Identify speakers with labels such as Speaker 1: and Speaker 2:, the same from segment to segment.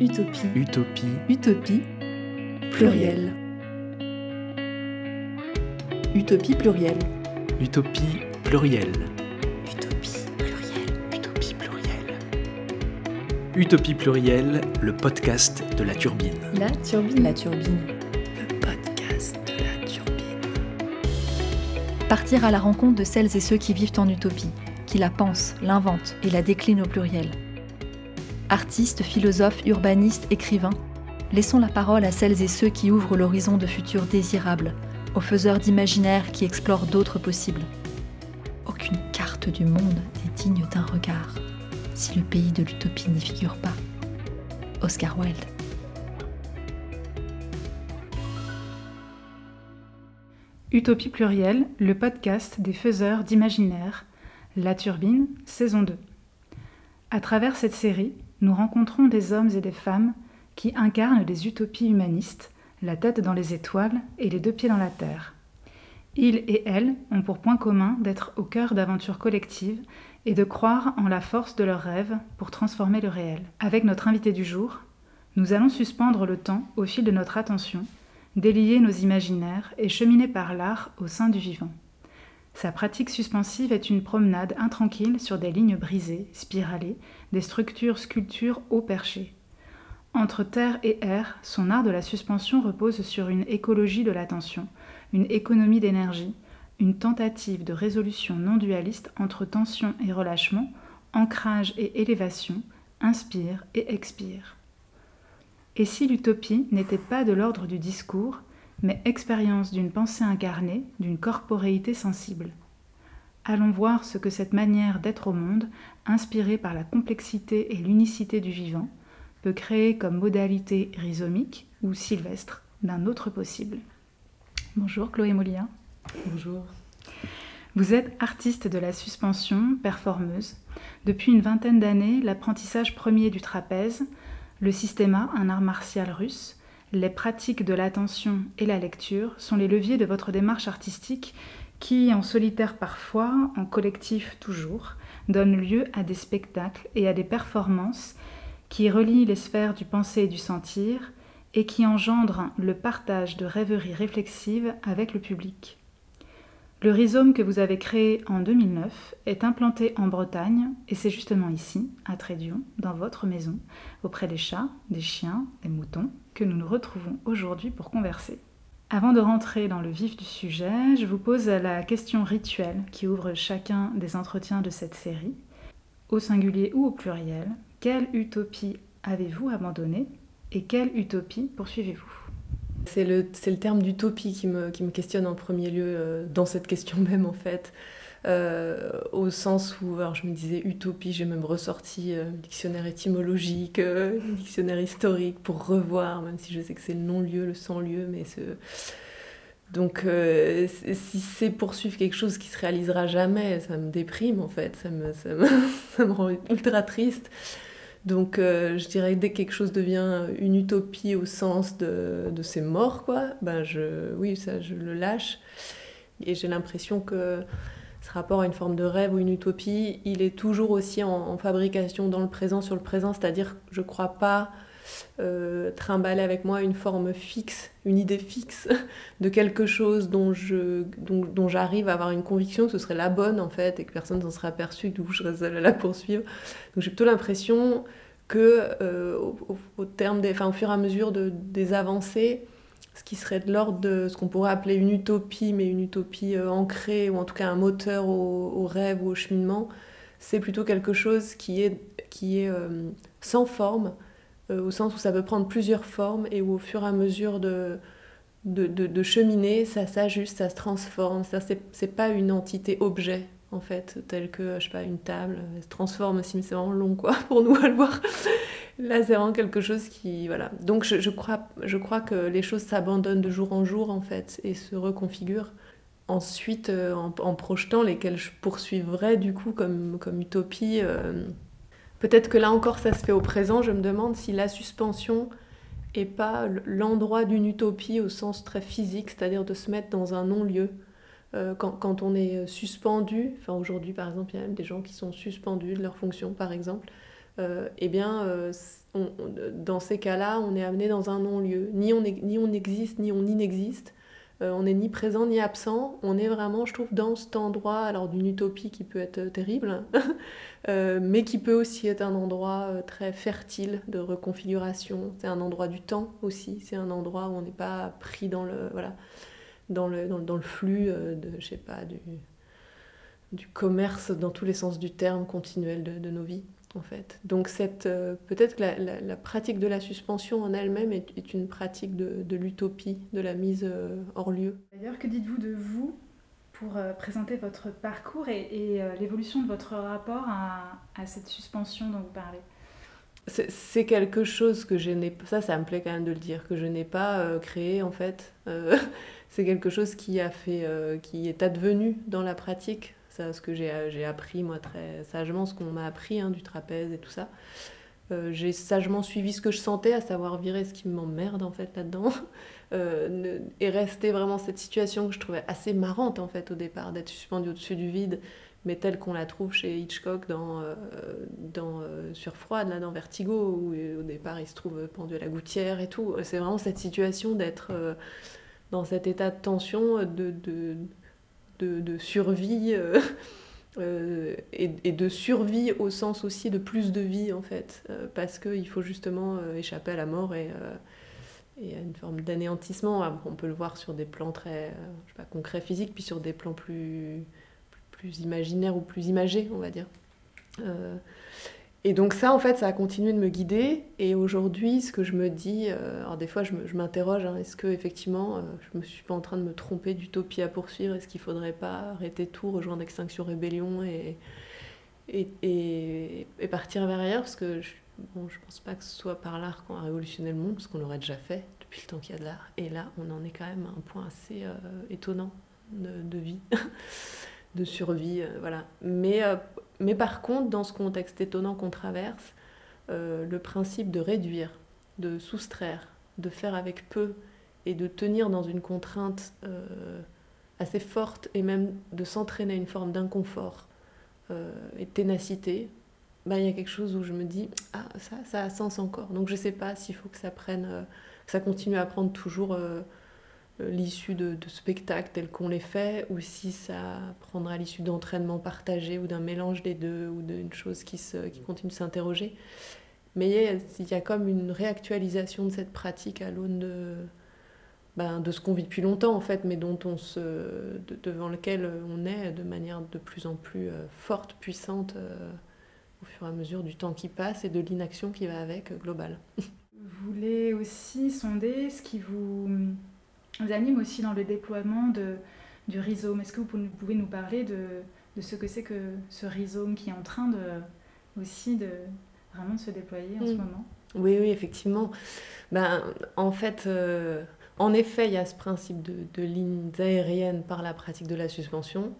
Speaker 1: Utopie.
Speaker 2: Utopie.
Speaker 1: Utopie. Pluriel. Utopie pluriel.
Speaker 2: Utopie plurielle.
Speaker 1: Utopie pluriel.
Speaker 2: Utopie plurielle. Utopie plurielle, le podcast de la turbine.
Speaker 1: La turbine. La turbine.
Speaker 2: Le podcast de la turbine.
Speaker 1: Partir à la rencontre de celles et ceux qui vivent en utopie, qui la pensent, l'inventent et la déclinent au pluriel. Artistes, philosophes, urbanistes, écrivains, laissons la parole à celles et ceux qui ouvrent l'horizon de futurs désirables, aux faiseurs d'imaginaire qui explorent d'autres possibles. Aucune carte du monde n'est digne d'un regard si le pays de l'utopie n'y figure pas. Oscar Wilde.
Speaker 3: Utopie plurielle, le podcast des faiseurs d'imaginaire, La Turbine, saison 2. À travers cette série, nous rencontrons des hommes et des femmes qui incarnent des utopies humanistes, la tête dans les étoiles et les deux pieds dans la terre. Ils et elles ont pour point commun d'être au cœur d'aventures collectives et de croire en la force de leurs rêves pour transformer le réel. Avec notre invité du jour, nous allons suspendre le temps au fil de notre attention, délier nos imaginaires et cheminer par l'art au sein du vivant. Sa pratique suspensive est une promenade intranquille sur des lignes brisées, spiralées, des structures sculptures haut perchées. Entre terre et air, son art de la suspension repose sur une écologie de l'attention, une économie d'énergie, une tentative de résolution non dualiste entre tension et relâchement, ancrage et élévation, inspire et expire. Et si l'utopie n'était pas de l'ordre du discours, mais expérience d'une pensée incarnée, d'une corporéité sensible Allons voir ce que cette manière d'être au monde, inspirée par la complexité et l'unicité du vivant, peut créer comme modalité rhizomique ou sylvestre d'un autre possible. Bonjour Chloé Molien.
Speaker 4: Bonjour.
Speaker 3: Vous êtes artiste de la suspension, performeuse. Depuis une vingtaine d'années, l'apprentissage premier du trapèze, le systéma, un art martial russe, les pratiques de l'attention et la lecture sont les leviers de votre démarche artistique qui, en solitaire parfois, en collectif toujours, donne lieu à des spectacles et à des performances qui relient les sphères du penser et du sentir et qui engendrent le partage de rêveries réflexives avec le public. Le rhizome que vous avez créé en 2009 est implanté en Bretagne et c'est justement ici, à Trédion, dans votre maison, auprès des chats, des chiens, des moutons, que nous nous retrouvons aujourd'hui pour converser. Avant de rentrer dans le vif du sujet, je vous pose la question rituelle qui ouvre chacun des entretiens de cette série. Au singulier ou au pluriel, quelle utopie avez-vous abandonnée et quelle utopie poursuivez-vous?
Speaker 4: C'est le, terme d'utopie qui me, qui me, questionne en premier lieu euh, dans cette question même en fait. Euh, au sens où alors je me disais utopie, j'ai même ressorti euh, dictionnaire étymologique, euh, dictionnaire historique pour revoir, même si je sais que c'est le non-lieu, le sans-lieu, mais ce... Donc si c'est poursuivre quelque chose qui se réalisera jamais, ça me déprime en fait, ça me, ça me, ça me rend ultra triste. Donc je dirais que dès que quelque chose devient une utopie au sens de, de c'est mort, quoi, ben je, oui, ça je le lâche. Et j'ai l'impression que rapport à une forme de rêve ou une utopie, il est toujours aussi en, fabrication dans le présent, sur le présent, c'est-à-dire je ne crois pas euh, trimballer avec moi une forme fixe, une idée fixe de quelque chose dont, je, dont, j'arrive à avoir une conviction que ce serait la bonne en fait et que personne s'en serait aperçu, que je serais à la poursuivre. Donc j'ai plutôt l'impression que euh, au, fur et à mesure de, des avancées, ce qui serait de l'ordre de ce qu'on pourrait appeler une utopie, mais une utopie euh, ancrée, ou en tout cas un moteur au, rêve ou au cheminement, c'est plutôt quelque chose qui est, qui est euh, sans forme, euh, au sens où ça peut prendre plusieurs formes et où au fur et à mesure de, de, de, de cheminer, ça s'ajuste, ça se transforme. Ça, c'est pas une entité objet, en fait, telle que, je sais pas, une table. Elle se transforme aussi, mais c'est vraiment long, quoi, pour nous à le voir. Là, c'est vraiment quelque chose qui... Voilà. Donc, je, crois, je crois que les choses s'abandonnent de jour en jour, en fait, et se reconfigurent. Ensuite, euh, en, en, projetant lesquelles je poursuivrais, du coup, comme, comme utopie... Euh, Peut-être que là encore, ça se fait au présent. Je me demande si la suspension est pas l'endroit d'une utopie au sens très physique, c'est-à-dire de se mettre dans un non-lieu. Euh, quand, on est suspendu, enfin aujourd'hui par exemple, il y a même des gens qui sont suspendus de leur fonction par exemple, eh bien, dans ces cas-là, on est amené dans un non-lieu. Ni on, ni on existe, ni on inexiste. Euh, on n'est ni présent ni absent, on est vraiment, je trouve, dans cet endroit, alors d'une utopie qui peut être euh, terrible, euh, mais qui peut aussi être un endroit très fertile de reconfiguration. C'est un endroit du temps aussi, c'est un endroit où on n'est pas pris dans le, voilà, dans le, dans, le flux de, je sais pas, du, du commerce dans tous les sens du terme continuel de nos vies en fait. Donc cette, euh, peut-être que la, pratique de la suspension en elle-même est, une pratique de, l'utopie, de la mise euh, hors lieu.
Speaker 3: D'ailleurs, que dites-vous de vous pour euh, présenter votre parcours et, l'évolution de votre rapport à, cette suspension dont vous parlez?
Speaker 4: C'est quelque chose que je n'ai ça ça me plaît quand même de le dire que je n'ai pas créé en fait. C'est quelque chose qui a fait qui est advenu dans la pratique. Ce que j'ai appris moi très sagement, ce qu'on m'a appris hein, du trapèze et tout ça. Euh, j'ai sagement suivi ce que je sentais, à savoir virer ce qui m'emmerde en fait là-dedans, euh, et rester vraiment cette situation que je trouvais assez marrante en fait au départ, d'être suspendu au-dessus du vide, mais telle qu'on la trouve chez Hitchcock dans, euh, dans Sur Froide, là, dans Vertigo, où au départ il se trouve pendu à la gouttière et tout. C'est vraiment cette situation d'être dans cet état de tension, de, de de, survie euh, euh, et, de survie au sens aussi de plus de vie en fait, euh, parce qu'il faut justement échapper à la mort et, à une forme d'anéantissement. Ah, on peut le voir sur des plans très concrets physiques, puis sur des plans plus, plus, imaginaires ou plus imagés, on va dire. Et donc ça, en fait, ça a continué de me guider. Et aujourd'hui, ce que je me dis, euh, alors des fois, je m'interroge, hein, est-ce que effectivement, euh, je me suis pas en train de me tromper d'utopie à poursuivre? Est-ce qu'il faudrait pas arrêter tout, rejoindre Extinction Rébellion et, partir vers ailleurs? Parce que je, bon, je pense pas que ce soit par l'art qu'on a révolutionné le monde, parce qu'on l'aurait déjà fait depuis le temps qu'il y a de l'art. Et là, on en est quand même à un point assez euh, étonnant de vie. de survie, voilà. Mais mais par contre, dans ce contexte étonnant qu'on traverse, euh, le principe de réduire, de soustraire, de faire avec peu et de tenir dans une contrainte euh, assez forte et même de s'entraîner à une forme d'inconfort euh, et de ténacité, bah, il y a quelque chose où je me dis, ah, ça, ça a sens encore. Donc je ne sais pas s'il faut que ça prenne, ça continue à prendre toujours euh, l'issue de, de spectacles tels qu'on les fait, ou si ça prendra l'issue d'entraînement partagé ou d'un mélange des deux, ou d'une chose qui, se, qui continue de s'interroger. Mais il y, a, comme une réactualisation de cette pratique à l'aune de, ben, de ce qu'on vit depuis longtemps, en fait, mais dont on se, devant lequel on est de manière de plus en plus euh, forte, puissante, euh, au fur et à mesure du temps qui passe et de l'inaction qui va avec, globale.
Speaker 3: Vous voulez aussi sonder ce qui vous vous anime aussi dans le déploiement de, du rhizome. Est-ce que vous pouvez nous parler de, de ce que c'est que ce rhizome qui est en train de, aussi de vraiment de se déployer en ce mm. moment?
Speaker 4: Oui, oui, effectivement. Ben, en fait, euh, en effet, il y a ce principe de, de lignes aériennes par la pratique de la suspension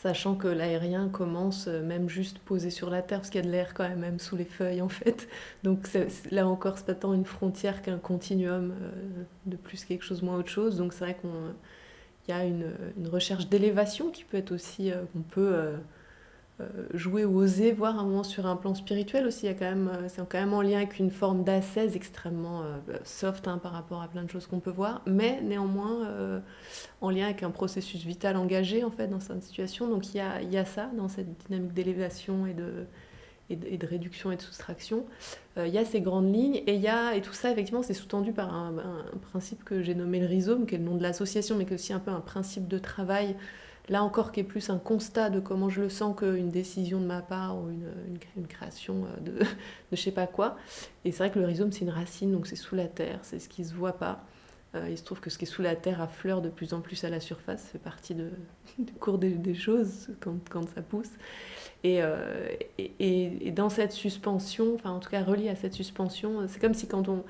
Speaker 4: sachant que l'aérien commence euh, même juste posé sur la terre, parce qu'il y a de l'air quand même, sous les feuilles en fait. Donc là encore, c'est pas tant une frontière qu'un continuum euh, de plus quelque chose moins autre chose. Donc c'est vrai qu'il y a une, recherche d'élévation qui peut être aussi, euh, qu'on peut euh, jouer ou oser voir un moment sur un plan spirituel aussi. Il y a quand même, euh, c'est quand même en lien avec une forme d'ascèse extrêmement euh, soft hein, par rapport à plein de choses qu'on peut voir, mais néanmoins en lien avec un processus vital engagé en fait dans cette situation. Donc il y a, il y a ça dans cette dynamique d'élévation et de, et de, réduction et de soustraction. il y a ces grandes lignes et, y a, et tout ça, effectivement, c'est sous-tendu par un, un, principe que j'ai nommé le rhizome, qui est le nom de l'association, mais qui est aussi un peu un principe de travail Là encore, qui est plus un constat de comment je le sens qu'une décision de ma part ou une, création euh, de, de je sais pas quoi. Et c'est vrai que le rhizome, c'est une racine, donc c'est sous la terre, c'est ce qui se voit pas. Euh, il se trouve que ce qui est sous la terre affleure de plus en plus à la surface, ça fait partie du cours des, choses quand, ça pousse. Euh, et, dans cette suspension, enfin en tout cas relié à cette suspension, c'est comme si quand on,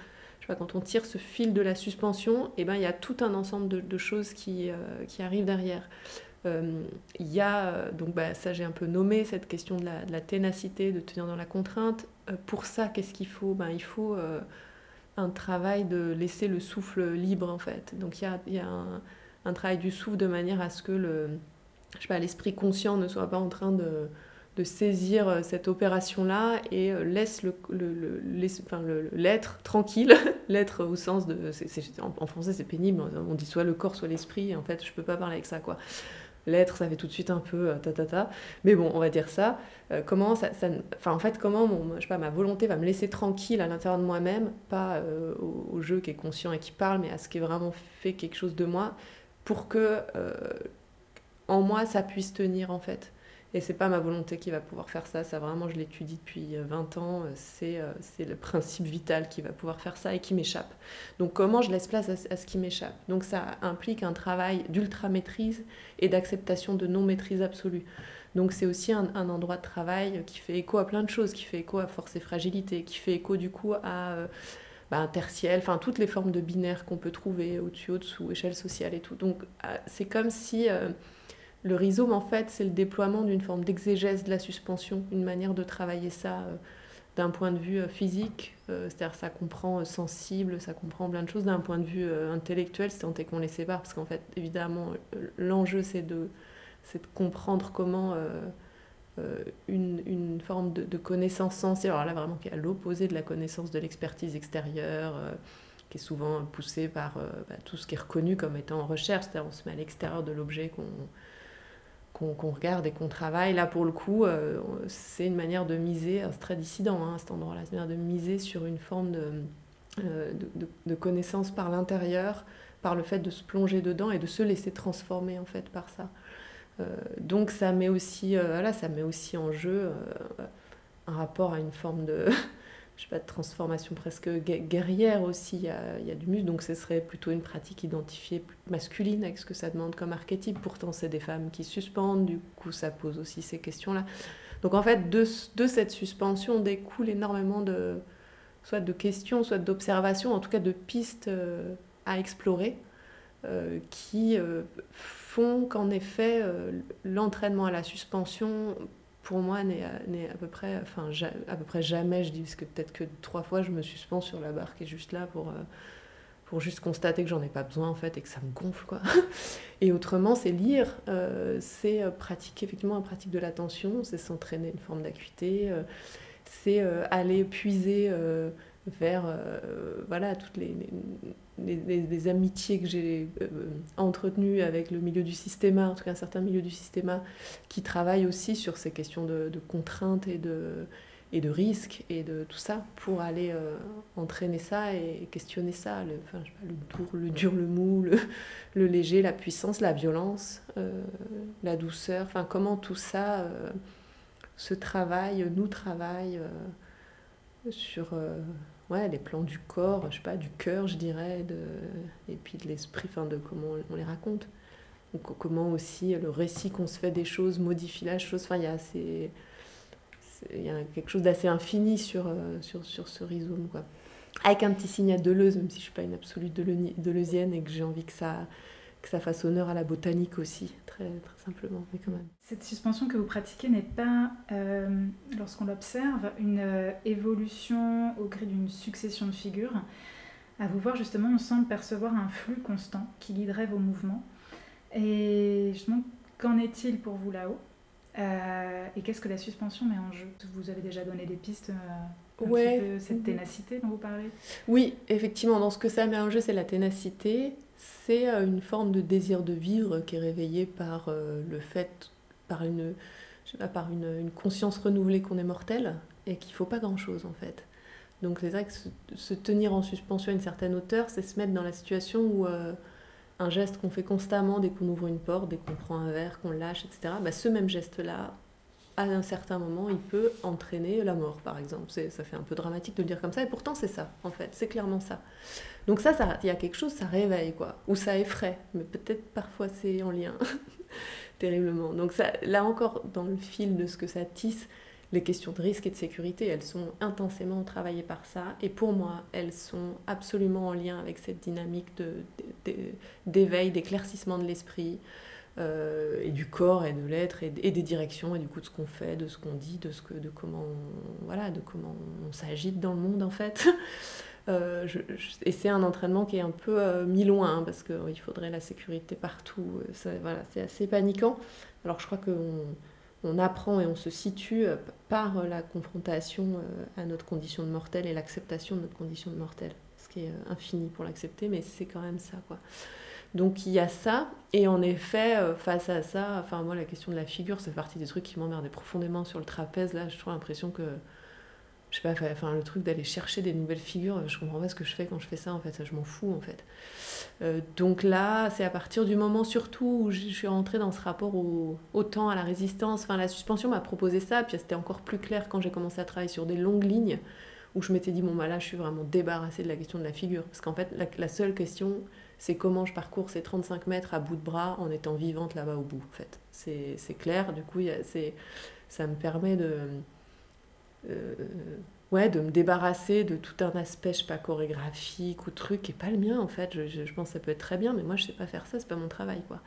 Speaker 4: quand on tire ce fil de la suspension, et eh ben, il y a tout un ensemble de, de choses qui, qui arrivent derrière. Euh, il y a, euh, donc bah, ça j'ai un peu nommé, cette question de la, ténacité, de tenir dans la contrainte. Euh, pour ça, qu'est-ce qu'il faut? Ben, Il faut un travail de laisser le souffle libre en fait. Donc il y a, y a un, travail du souffle de manière à ce que le, je sais pas, l'esprit conscient ne soit pas en train de, de saisir cette opération-là et euh, laisse le, l'être tranquille, l'être au sens de... en, français c'est pénible, on dit soit le corps, soit l'esprit, en fait je peux pas parler avec ça quoi. L'être, ça fait tout de suite un peu ta ta ta. Mais bon, on va dire ça. comment ça, en fait, comment mon, je sais ma volonté va me laisser tranquille à l'intérieur de moi-même, pas au, jeu qui est conscient et qui parle, mais à ce qui est vraiment fait quelque chose de moi, pour que en moi ça puisse tenir en fait. Et c'est pas ma volonté qui va pouvoir faire ça, ça vraiment je l'étudie depuis 20 euh, ans, euh, c'est, euh, c'est le principe vital qui va pouvoir faire ça et qui m'échappe. Donc comment je laisse place à, ce qui m'échappe? Donc ça implique un travail d'ultra-maîtrise et d'acceptation de non-maîtrise absolue. Donc c'est aussi un, endroit de travail qui fait écho à plein de choses, qui fait écho à force et fragilité, qui fait écho du coup à... bah, interciel, enfin toutes les formes de binaires qu'on peut trouver au-dessus, au-dessous, échelle sociale et tout. Donc c'est comme si le rhizome, en fait, c'est le déploiement d'une forme d'exégèse de la suspension, une manière de travailler ça euh, d'un point de vue euh, physique, euh, c'est-à-dire ça comprend sensible, ça comprend plein de choses. D'un point de vue intellectuel, c'est tant qu'on les sépare, parce qu'en fait, évidemment, l'enjeu, c'est de, de comprendre comment une, forme de, connaissance sensible, alors là, vraiment, qui est à l'opposé de la connaissance de l'expertise extérieure, qui est souvent poussée par bah, tout ce qui est reconnu comme étant en recherche, c'est-à-dire on se met à l'extérieur de l'objet qu'on qu'on regarde et qu'on travaille. Là, pour le coup, euh, c'est une manière de miser, c'est très dissident hein, à cet endroit-là, c'est une manière de miser sur une forme de, euh, de, connaissance par l'intérieur, par le fait de se plonger dedans et de se laisser transformer en fait par ça. Euh, donc ça met aussi, ça met aussi en jeu un rapport à une forme de je sais pas, de transformation presque guerrière aussi. Il y, a, du muscle, donc ce serait plutôt une pratique identifiée masculine avec ce que ça demande comme archétype. Pourtant, c'est des femmes qui suspendent, du coup, ça pose aussi ces questions-là. Donc en fait, de, cette suspension découle énormément de questions, soit d'observations, en tout cas de pistes euh, à explorer. Euh, qui euh, font qu'en effet l'entraînement à la suspension pour moi, n'est à, peu près, enfin, à peu près jamais, je dis, parce que peut-être que trois fois, je me suspends sur la barre qui est juste là pour, euh, pour juste constater que j'en ai pas besoin, en fait, et que ça me gonfle, quoi. Et autrement, c'est lire, euh, c'est euh, pratiquer, effectivement, la pratique de l'attention, c'est s'entraîner une forme d'acuité, c'est aller puiser vers, voilà, toutes les des, amitiés que j'ai euh, entretenues avec le milieu du système, en tout cas un certain milieu du système, qui travaille aussi sur ces questions de, contraintes et de, et de risques et de tout ça pour aller euh, entraîner ça et questionner ça, le, enfin, le, dur, le dur, le mou, le, léger, la puissance, la violence, euh, la douceur, enfin comment tout ça se travaille, nous travaille sur ouais, les plans du corps, je sais pas, du cœur, je dirais, et puis de l'esprit, enfin, de comment on les raconte. Donc, comment aussi le récit qu'on se fait des choses modifie la chose. Enfin, il y a assez, il y a quelque chose d'assez infini sur, euh, sur, sur ce rhizome, quoi. Avec un petit signe à Deleuze, même si je suis pas une absolue deleuzienne et que j'ai envie que ça, que ça fasse honneur à la botanique aussi, très, très simplement, mais quand même.
Speaker 3: Cette suspension que vous pratiquez n'est pas, euh, lorsqu'on l'observe, une euh, évolution au gré d'une succession de figures. À vous voir, justement, on semble percevoir un flux constant qui guiderait vos mouvements. Et justement, qu'en est-il pour vous là-haut? Euh, Et qu'est-ce que la suspension met en jeu? Vous avez déjà donné des pistes ouais. cette ténacité dont vous parlez?
Speaker 4: Oui, effectivement, dans ce que ça met en jeu, c'est la ténacité, c'est euh, une forme de désir de vivre qui est réveillé par euh, le fait, par une, par une, conscience renouvelée qu'on est mortel et qu'il ne faut pas grand-chose en fait. Donc c'est vrai que se, tenir en suspension à une certaine hauteur, c'est se mettre dans la situation où euh, un geste qu'on fait constamment dès qu'on ouvre une porte, dès qu'on prend un verre, qu'on lâche, etc., bah, ce même geste-là, à un certain moment, il peut entraîner la mort, par exemple. Ça fait un peu dramatique de le dire comme ça, et pourtant c'est ça, en fait, c'est clairement ça. Donc ça, il y a quelque chose, ça réveille, quoi, ou ça effraie, mais peut-être parfois c'est en lien, terriblement. Donc là encore, dans le fil de ce que ça tisse, les questions de risque et de sécurité, elles sont intensément travaillées par ça, et pour moi, elles sont absolument en lien avec cette dynamique d'éveil, d'éclaircissement de l'esprit, euh, et du corps et de l'être et, des directions et du coup de ce qu'on fait, de ce qu'on dit, de, ce que, de comment on, voilà, de comment on s'agite dans le monde en fait. Euh, et c'est un entraînement qui est un peu euh, mis loin hein, parce qu'il faudrait la sécurité partout. voilà, c'est assez paniquant. Alors je crois qu'on on apprend et on se situe par la confrontation à notre condition de mortel et l'acceptation de notre condition de mortel. Ce qui est infini pour l'accepter, mais c'est quand même ça, quoi. Donc il y a ça, et en effet, face à ça, enfin moi la question de la figure, c'est partie des trucs qui m'emmerdaient profondément sur le trapèze. Là, je trouve l'impression que je sais pas, enfin le truc d'aller chercher des nouvelles figures, je comprends pas ce que je fais quand je fais ça en fait, je m'en fous en fait. Euh, donc là, c'est à partir du moment surtout où je suis rentrée dans ce rapport au, au temps, à la résistance, enfin la suspension m'a proposé ça, puis c'était encore plus clair quand j'ai commencé à travailler sur des longues lignes, où je m'étais dit, bon bah là je suis vraiment débarrassée de la question de la figure, parce qu'en fait la, seule question c'est comment je parcours ces 35 mètres à bout de bras en étant vivante là-bas au bout en fait. C'est clair, du coup ça me permet de euh, ouais, de me débarrasser de tout un aspect, je sais pas, chorégraphique ou truc qui est pas le mien en fait. Je, je, pense que ça peut être très bien, mais moi je sais pas faire ça, c'est pas mon travail quoi.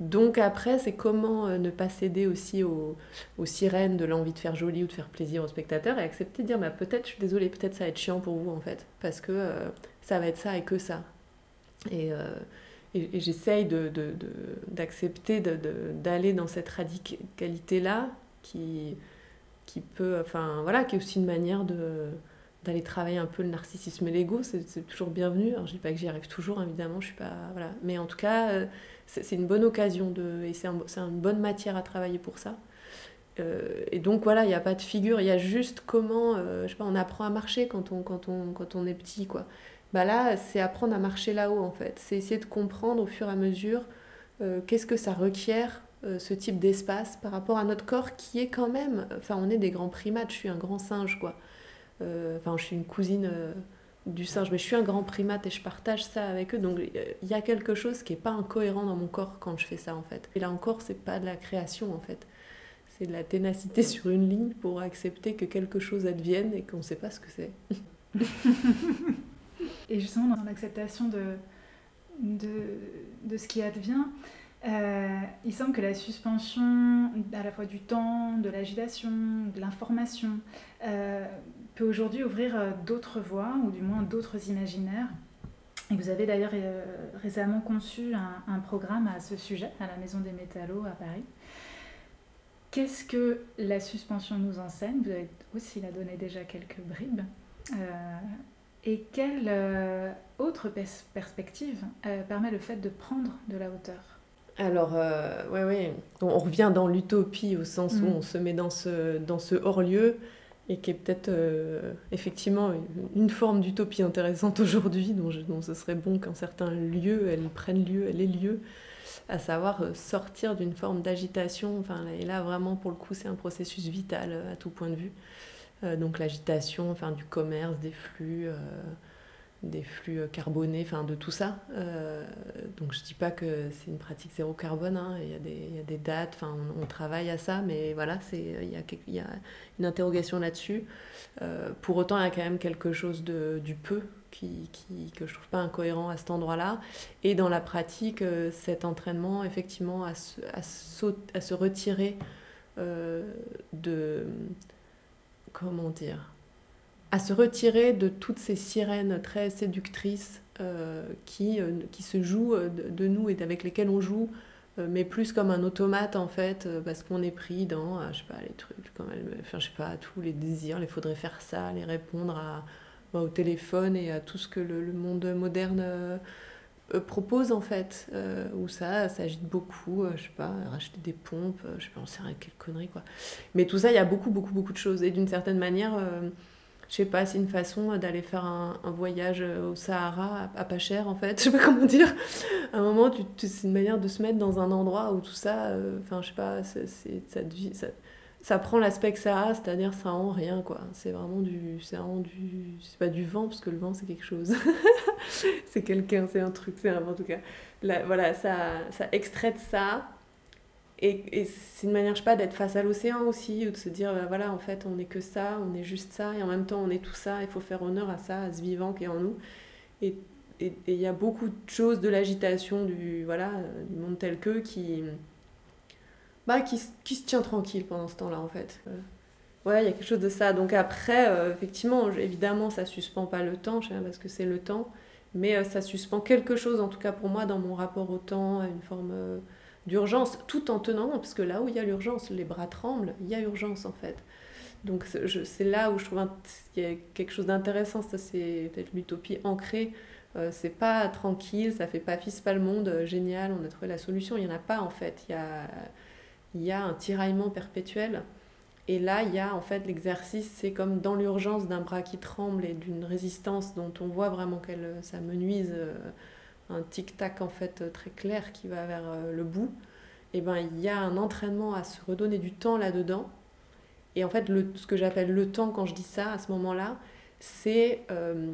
Speaker 4: Donc après, c'est comment euh, ne pas céder aussi aux, aux sirènes de l'envie de faire joli ou de faire plaisir aux spectateurs et accepter de dire bah, peut-être, je suis désolée, peut-être ça va être chiant pour vous en fait, parce que euh, ça va être ça et que ça. Et, et, j'essaye d'accepter de, de, d'aller dans cette radicalité-là qui, qui peut, enfin voilà, qui est aussi une manière de d'aller travailler un peu le narcissisme et l'ego, c'est toujours bienvenu. Alors, je dis pas que j'y arrive toujours, évidemment, je suis pas, voilà. Mais en tout cas, euh, c'est une bonne occasion de, et c'est un, une bonne matière à travailler pour ça. Euh, et donc voilà, il n'y a pas de figure, il y a juste comment, euh, je sais pas, on apprend à marcher quand on, quand on, quand on est petit, quoi. Bah là, c'est apprendre à marcher là-haut, en fait. C'est essayer de comprendre au fur et à mesure qu'est-ce que ça requiert euh, ce type d'espace par rapport à notre corps qui est quand même, enfin on est des grands primates, je suis un grand singe quoi. Euh, enfin je suis une cousine euh, du singe, mais je suis un grand primate et je partage ça avec eux. Donc il y a quelque chose qui n'est pas incohérent dans mon corps quand je fais ça en fait. Et là encore, c'est pas de la création en fait. C'est de la ténacité sur une ligne pour accepter que quelque chose advienne et qu'on ne sait pas ce que c'est.
Speaker 3: et justement, dans l'acceptation de, de, de, ce qui advient, euh, il semble que la suspension à la fois du temps, de l'agitation, de l'information euh, peut aujourd'hui ouvrir euh, d'autres voies ou du moins d'autres imaginaires. Et vous avez d'ailleurs récemment conçu un, programme à ce sujet à la Maison des Métallos à Paris. Qu'est-ce que la suspension nous enseigne? Vous avez aussi la donné déjà quelques bribes. Et quelle autre perspective permet le fait de prendre de la hauteur?
Speaker 4: Alors, euh, ouais, ouais. On revient dans l'utopie au sens où mm. on se met dans ce, dans ce hors-lieu et qui est peut-être euh, effectivement une, forme d'utopie intéressante aujourd'hui, dont, dont, ce serait bon qu'en certains lieux, elle prenne lieu, elle ait lieu, à savoir euh, sortir d'une forme d'agitation. Enfin, et là, vraiment, pour le coup, c'est un processus vital à tout point de vue. Donc, l'agitation, enfin, du commerce, des flux des flux euh, carbonés, enfin de tout ça. Euh, donc je dis pas que c'est une pratique zéro carbone, hein, il, y a des, il y, a des dates, enfin on, travaille à ça, mais voilà, il, y a, y a une interrogation là-dessus. Euh, pour autant, il y a quand même quelque chose de, du peu qui, qui, que je trouve pas incohérent à cet endroit-là. Et dans la pratique, cet entraînement, effectivement, à se, à à se retirer de... Comment dire à se retirer de toutes ces sirènes très séductrices euh, qui, euh, qui se jouent euh, de, nous et avec lesquelles on joue, mais plus comme un automate en fait, parce qu'on est pris dans, je sais pas, les trucs, comme enfin, je sais pas, tous les désirs, il faudrait faire ça, les répondre bah, au téléphone et à tout ce que le, monde moderne propose en fait, où ça s'agite beaucoup, je sais pas, racheter des pompes, je sais pas, on sait rien, quelle connerie quoi. Mais tout ça, il y a beaucoup, beaucoup, beaucoup de choses. Et d'une certaine manière, je sais pas, c'est une façon d'aller faire un, voyage au Sahara à, pas cher en fait, je sais pas comment dire. À un moment, c'est une manière de se mettre dans un endroit où tout ça, euh, enfin je sais pas, c'est, ça, ça, ça, prend l'aspect que ça a, c'est-à-dire ça rend rien quoi. C'est vraiment du, c'est du, c'est pas du vent parce que le vent c'est quelque chose, c'est quelqu'un, c'est un truc, c'est un, en tout cas. Là, voilà, ça, ça extrait de ça et, c'est une manière, je sais pas, d'être face à l'océan aussi, ou de se dire, bah, voilà, en fait, on n'est que ça, on est juste ça, et en même temps, on est tout ça, il faut faire honneur à ça, à ce vivant qui est en nous. Et il y a beaucoup de choses de l'agitation du, voilà, du monde tel que qui, bah, qui, qui se tient tranquille pendant ce temps-là, en fait. Euh, ouais, il y a quelque chose de ça. Donc après, euh, effectivement, évidemment, ça suspend pas le temps, parce que c'est le temps, mais euh, ça suspend quelque chose, en tout cas pour moi, dans mon rapport au temps, à une forme d'urgence, tout en tenant, parce que là où il y a l'urgence, les bras tremblent, il y a urgence en fait. Donc c'est là où je trouve qu'il y a quelque chose d'intéressant, ça c'est peut-être l'utopie ancrée. C'est pas tranquille, ça fait pas fils pas le monde, génial, on a trouvé la solution. Il n'y en a pas en fait. Il y a, il y a un tiraillement perpétuel. Et là, il y a en fait l'exercice, c'est comme dans l'urgence d'un bras qui tremble et d'une résistance dont on voit vraiment qu'elle ça menuise euh, un tic-tac en fait très clair qui va vers le bout. Et ben il y a un entraînement à se redonner du temps là-dedans et en fait, le, ce que j'appelle le temps quand je dis ça, à ce moment-là, c'est euh,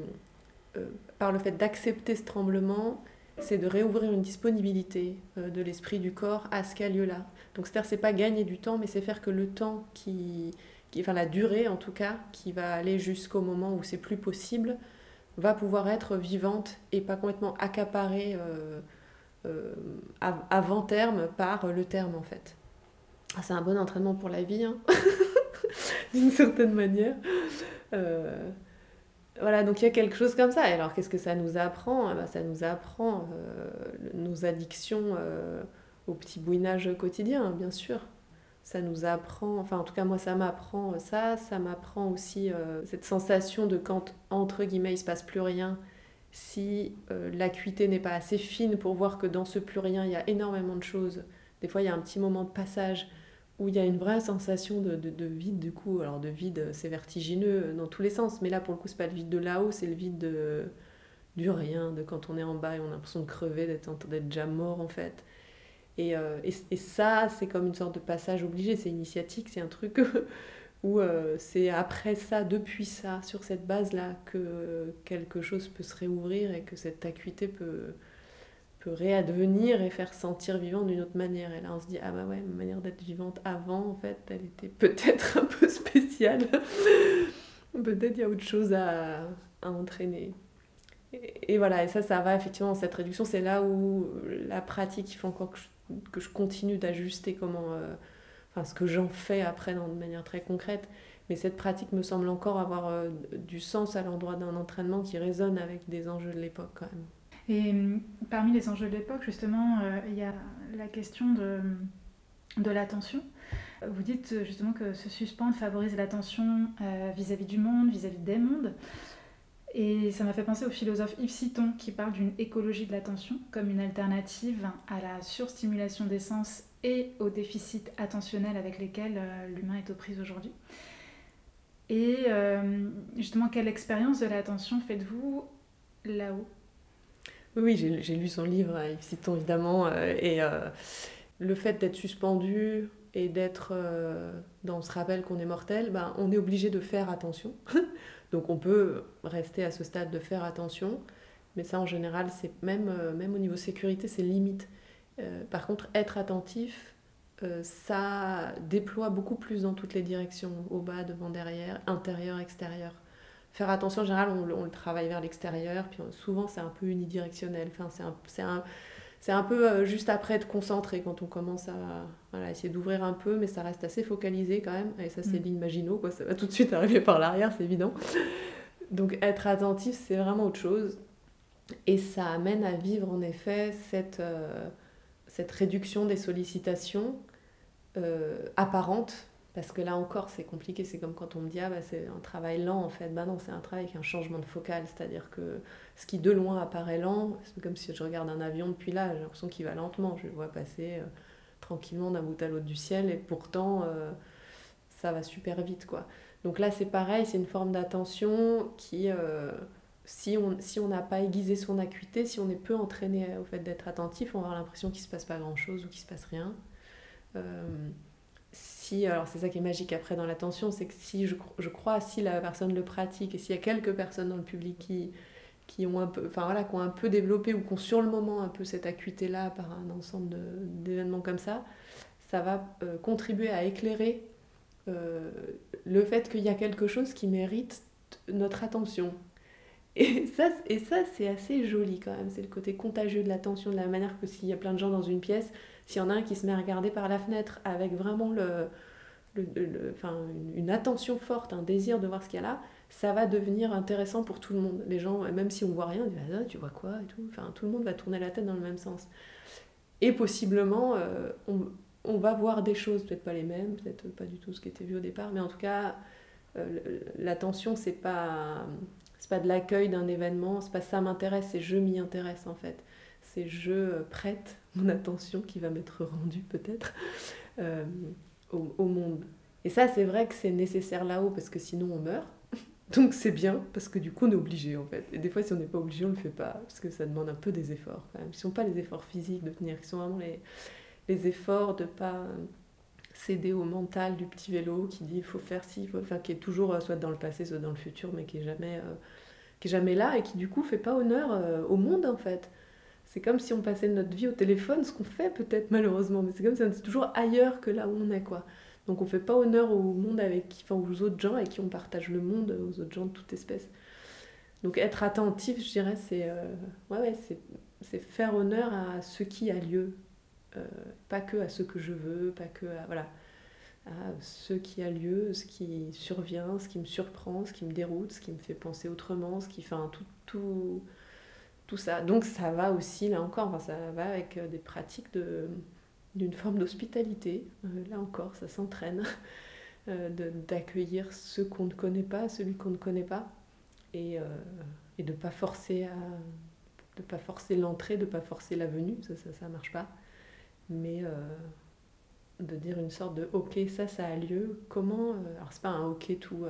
Speaker 4: euh, par le fait d'accepter ce tremblement, c'est de réouvrir une disponibilité euh, de l'esprit du corps à ce qui a lieu là. Donc c'est-à-dire c'est pas gagner du temps, mais c'est faire que le temps qui, qui, enfin la durée en tout cas, qui va aller jusqu'au moment où c'est plus possible, va pouvoir être vivante et pas complètement accaparée avant terme par le terme en fait. Ah, c'est un bon entraînement pour la vie. Hein d'une certaine manière. Euh, voilà, donc il y a quelque chose comme ça. Alors, qu'est-ce que ça nous apprend? Ah bah, Ça nous apprend euh, nos addictions euh, petit bouinage quotidien, bien sûr. Ça nous apprend, enfin en tout cas moi ça m'apprend ça, ça m'apprend aussi cette sensation de quand entre guillemets il se passe plus rien, si l'acuité n'est pas assez fine pour voir que dans ce plus rien il y a énormément de choses. Des fois il y a un petit moment de passage où il y a une vraie sensation de, de, vide du coup. Alors de vide, c'est vertigineux dans tous les sens, mais là pour le coup c'est pas le vide de là-haut, c'est le vide de, du rien, de quand on est en bas et on a l'impression de crever, d'être déjà mort en fait. Et, euh, et, et ça, c'est comme une sorte de passage obligé, c'est initiatique, c'est un truc où euh, c'est après ça, depuis ça, sur cette base-là, que quelque chose peut se réouvrir et que cette acuité peut, peut réadvenir et faire sentir vivant d'une autre manière. Et là, on se dit, ah bah ouais, ma manière d'être vivante avant, en fait, elle était peut-être un peu spéciale. peut-être il y a autre chose à, à entraîner. Et, voilà, et ça, ça va effectivement, cette réduction, c'est là où la pratique, il faut encore que je, que je continue d'ajuster comment, euh, enfin, ce que j'en fais après de manière très concrète. Mais cette pratique me semble encore avoir euh, du sens à l'endroit d'un entraînement qui résonne avec des enjeux de l'époque quand même.
Speaker 3: Et hum, parmi les enjeux de l'époque, justement, euh, il y a la question de, de l'attention. Vous dites justement que se suspendre favorise l'attention vis-à-vis du monde, vis-à-vis des mondes. Et ça m'a fait penser au philosophe Yves Citon qui parle d'une écologie de l'attention comme une alternative à la surstimulation des sens et au déficit attentionnel avec lesquels l'humain est aux prises aujourd'hui. Et justement, quelle expérience de l'attention faites-vous là-haut?
Speaker 4: Oui, j'ai lu son livre, Yves Citon évidemment, euh, et euh, le fait d'être suspendu et d'être euh, dans ce rappel qu'on est mortel, ben, on est obligé de faire attention. Donc on peut rester à ce stade de faire attention, mais ça en général, c'est même, même au niveau sécurité, c'est limite. par contre, être attentif, ça déploie beaucoup plus dans toutes les directions, au bas, devant, derrière, intérieur, extérieur faire attention, en général, on, on le travaille vers l'extérieur, puis souvent c'est un peu unidirectionnel. Enfin, c'est un, c'est un, peu euh, juste après être concentré quand on commence à voilà, essayer d'ouvrir un peu, mais ça reste assez focalisé quand même. Et ça, c'est mm. l'imagino, quoi. Ça va tout de suite arriver par l'arrière, c'est évident. Donc, être attentif, c'est vraiment autre chose. Et ça amène à vivre, en effet, cette, euh, cette réduction des sollicitations euh, apparentes parce que là encore, c'est compliqué. C'est comme quand on me dit, ah bah, c'est un travail lent en fait. Bah non, c'est un travail avec un changement de focale. C'est-à-dire que ce qui de loin apparaît lent, c'est comme si je regarde un avion depuis là, j'ai l'impression qu'il va lentement. Je le vois passer euh, tranquillement d'un bout à l'autre du ciel et pourtant, euh, ça va super vite. quoi. Donc là, c'est pareil, c'est une forme d'attention qui, euh, si on si on n'a pas aiguisé son acuité, si on est peu entraîné au fait d'être attentif, on va avoir l'impression qu'il ne se passe pas grand-chose ou qu'il ne se passe rien alors c'est ça qui est magique après dans l'attention, c'est que si je, je, crois, si la personne le pratique et s'il y a quelques personnes dans le public qui, qui ont un peu, enfin voilà, qui ont un peu développé ou qui ont sur le moment un peu cette acuité-là par un ensemble d'événements comme ça, ça va euh, contribuer à éclairer euh, le fait qu'il y a quelque chose qui mérite notre attention. Et ça, et ça c'est assez joli quand même, c'est le côté contagieux de l'attention, de la manière que s'il y a plein de gens dans une pièce, s'il y en a un qui se met à regarder par la fenêtre avec vraiment le, une, attention forte, un désir de voir ce qu'il y a là, ça va devenir intéressant pour tout le monde. Les gens, même si on voit rien, on dit ah, tu vois quoi et tout. Enfin, tout le monde va tourner la tête dans le même sens. Et possiblement, on, on, va voir des choses, peut-être pas les mêmes, peut-être pas du tout ce qui était vu au départ, mais en tout cas, l'attention, c'est pas c'est pas de l'accueil d'un événement, c'est pas ça m'intéresse, c'est je m'y intéresse en fait. C'est je prête mon attention qui va m'être rendue peut-être au, au, monde. Et ça, c'est vrai que c'est nécessaire là-haut parce que sinon on meurt. Donc c'est bien parce que du coup on est obligé en fait. Et des fois si on n'est pas obligé on ne le fait pas parce que ça demande un peu des efforts quand même. Ce ne sont pas les efforts physiques de tenir, ce sont vraiment les, les efforts de pas céder au mental du petit vélo qui dit il faut faire ci, faut... enfin qui est toujours euh, soit dans le passé soit dans le futur mais qui est jamais, euh, qui est jamais là et qui du coup fait pas honneur euh, au monde en fait. C'est comme si on passait notre vie au téléphone, ce qu'on fait peut-être malheureusement, mais c'est comme si on était toujours ailleurs que là où on est quoi. Donc on fait pas honneur au monde avec aux autres gens avec qui on partage le monde, aux autres gens de toute espèce. Donc être attentif, je dirais, c'est euh, ouais, ouais, c'est faire honneur à ce qui a lieu, euh, pas que à ce que je veux, pas que à, voilà, à ce qui a lieu, ce qui survient, ce qui me surprend, ce qui me déroute, ce qui me fait penser autrement, ce qui fait tout, tout, tout ça. Donc ça va aussi, là encore, enfin, ça va avec euh, des pratiques de d'une forme d'hospitalité. Euh, là encore, ça s'entraîne. Euh, d'accueillir ceux qu'on ne connaît pas, celui qu'on ne connaît pas, et, et de ne pas forcer à de pas forcer l'entrée, de ne pas forcer la venue, ça, ça, ça marche pas. Mais de dire une sorte de ok, ça, ça a lieu, comment Alors, c'est pas un ok tout,